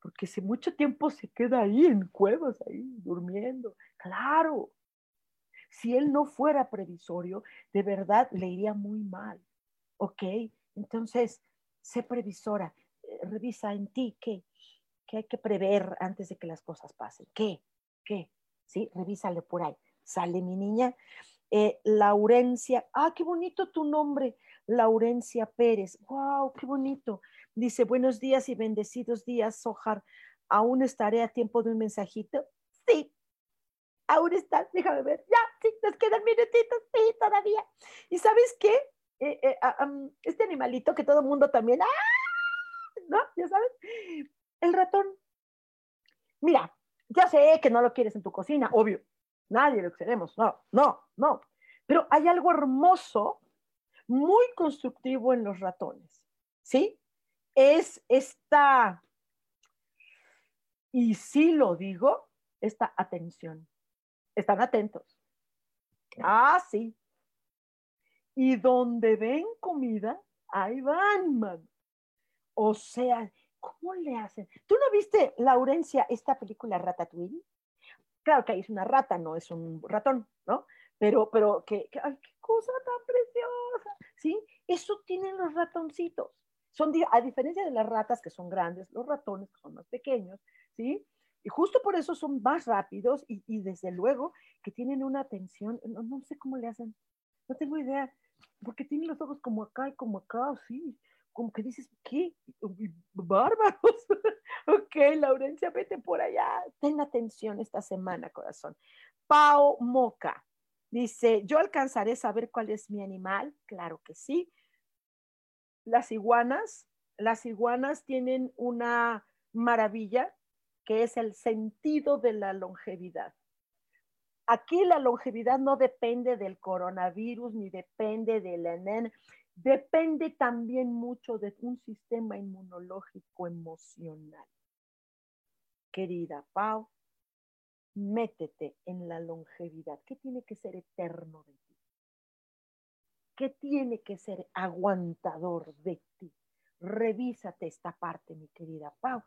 Porque si mucho tiempo se queda ahí en cuevas, ahí durmiendo. Claro, si él no fuera previsorio, de verdad le iría muy mal. ¿Ok? Entonces, sé previsora, eh, revisa en ti qué, qué hay que prever antes de que las cosas pasen. ¿Qué? ¿Qué? Sí, revísale por ahí. Sale mi niña. Eh, Laurencia, ah, qué bonito tu nombre, Laurencia Pérez. Wow, qué bonito. Dice, buenos días y bendecidos días, Sojar. ¿Aún estaré a tiempo de un mensajito? Sí, aún estás, déjame ver. Ya, sí, nos quedan minutitos, sí, todavía. ¿Y sabes qué? Eh, eh, ah, este animalito que todo el mundo también, ¡ah! ¿no? Ya sabes, el ratón. Mira, ya sé que no lo quieres en tu cocina, obvio. Nadie lo queremos, no, no, no. Pero hay algo hermoso, muy constructivo en los ratones, ¿sí? Es esta, y sí lo digo, esta atención. Están atentos. Ah, sí. Y donde ven comida, ahí van, man. O sea, ¿cómo le hacen? ¿Tú no viste, Laurencia, esta película Ratatouille? Claro que ahí es una rata, no es un ratón, ¿no? Pero, pero, qué, cosa tan preciosa, ¿sí? Eso tienen los ratoncitos. Son, a diferencia de las ratas que son grandes, los ratones que son más pequeños, ¿sí? Y justo por eso son más rápidos y, y desde luego que tienen una atención, no, no, sé cómo le hacen, no tengo idea, porque tienen los ojos como acá y como acá, sí, como que dices, ¿qué? Bárbaros. ok, Laurencia, vete por allá. Ten atención esta semana, corazón. Pao Moca dice, ¿yo alcanzaré a saber cuál es mi animal? Claro que sí. Las iguanas, las iguanas tienen una maravilla que es el sentido de la longevidad. Aquí la longevidad no depende del coronavirus ni depende del ENEN, depende también mucho de un sistema inmunológico emocional. Querida Pau, métete en la longevidad. ¿Qué tiene que ser eterno? ¿Qué tiene que ser aguantador de ti? Revísate esta parte, mi querida Pau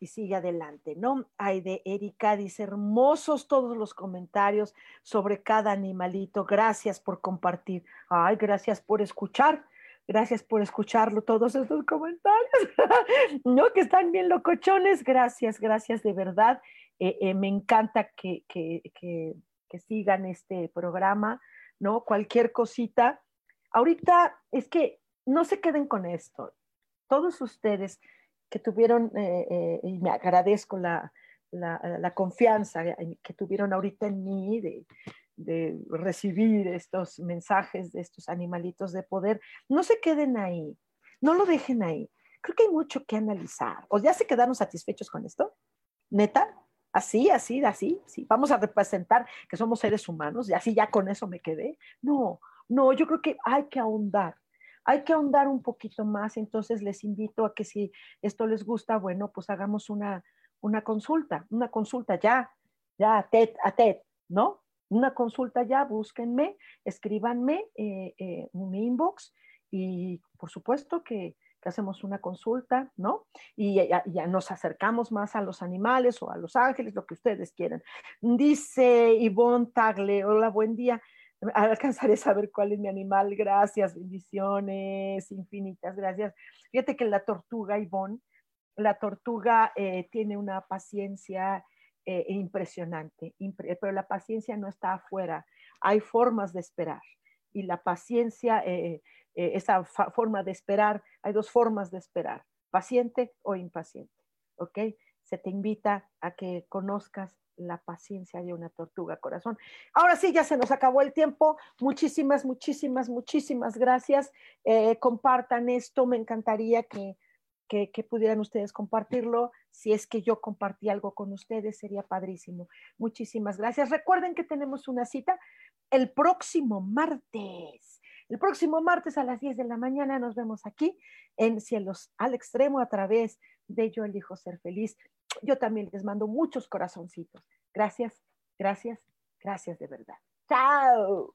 y sigue adelante, ¿no? Hay de Erika, dice, hermosos todos los comentarios sobre cada animalito. Gracias por compartir. Ay, gracias por escuchar. Gracias por escucharlo, todos estos comentarios. no, que están bien locochones. Gracias, gracias de verdad. Eh, eh, me encanta que, que, que, que sigan este programa, ¿no? Cualquier cosita. Ahorita es que no se queden con esto. Todos ustedes que tuvieron, eh, eh, y me agradezco la, la, la, confianza que tuvieron ahorita en mí de, de, recibir estos mensajes de estos animalitos de poder, no se queden ahí, no lo dejen ahí. Creo que hay mucho que analizar. ¿O ya se quedaron satisfechos con esto? ¿Neta? Así, así, así, sí. Vamos a representar que somos seres humanos y así ya con eso me quedé. No, no, yo creo que hay que ahondar hay que ahondar un poquito más, entonces les invito a que si esto les gusta, bueno, pues hagamos una, una consulta, una consulta ya, ya a TED, a TED, ¿no? Una consulta ya, búsquenme, escríbanme eh, eh, un inbox y por supuesto que, hacemos una consulta, ¿no? Y ya, nos acercamos más a los animales o a los ángeles, lo que ustedes quieran. Dice Ivonne Tagle, hola, buen día alcanzaré a saber cuál es mi animal. Gracias, bendiciones infinitas, gracias. Fíjate que la tortuga, Ivonne, la tortuga eh, tiene una paciencia eh, impresionante, impre pero la paciencia no está afuera. Hay formas de esperar y la paciencia, eh, esa forma de esperar, hay dos formas de esperar, paciente o impaciente, ¿ok? Se te invita a que conozcas la paciencia de una tortuga corazón. Ahora sí, ya se nos acabó el tiempo. Muchísimas, muchísimas, muchísimas gracias. Eh, compartan esto. Me encantaría que, que, pudieran ustedes compartirlo. Si es que yo compartí algo con ustedes, sería padrísimo. Muchísimas gracias. Recuerden que tenemos una cita el próximo martes. El próximo martes a las 10 de la mañana nos vemos aquí en Cielos al Extremo a través de Yo elijo ser feliz yo también les mando muchos corazoncitos. Gracias, gracias, gracias de verdad. Chao.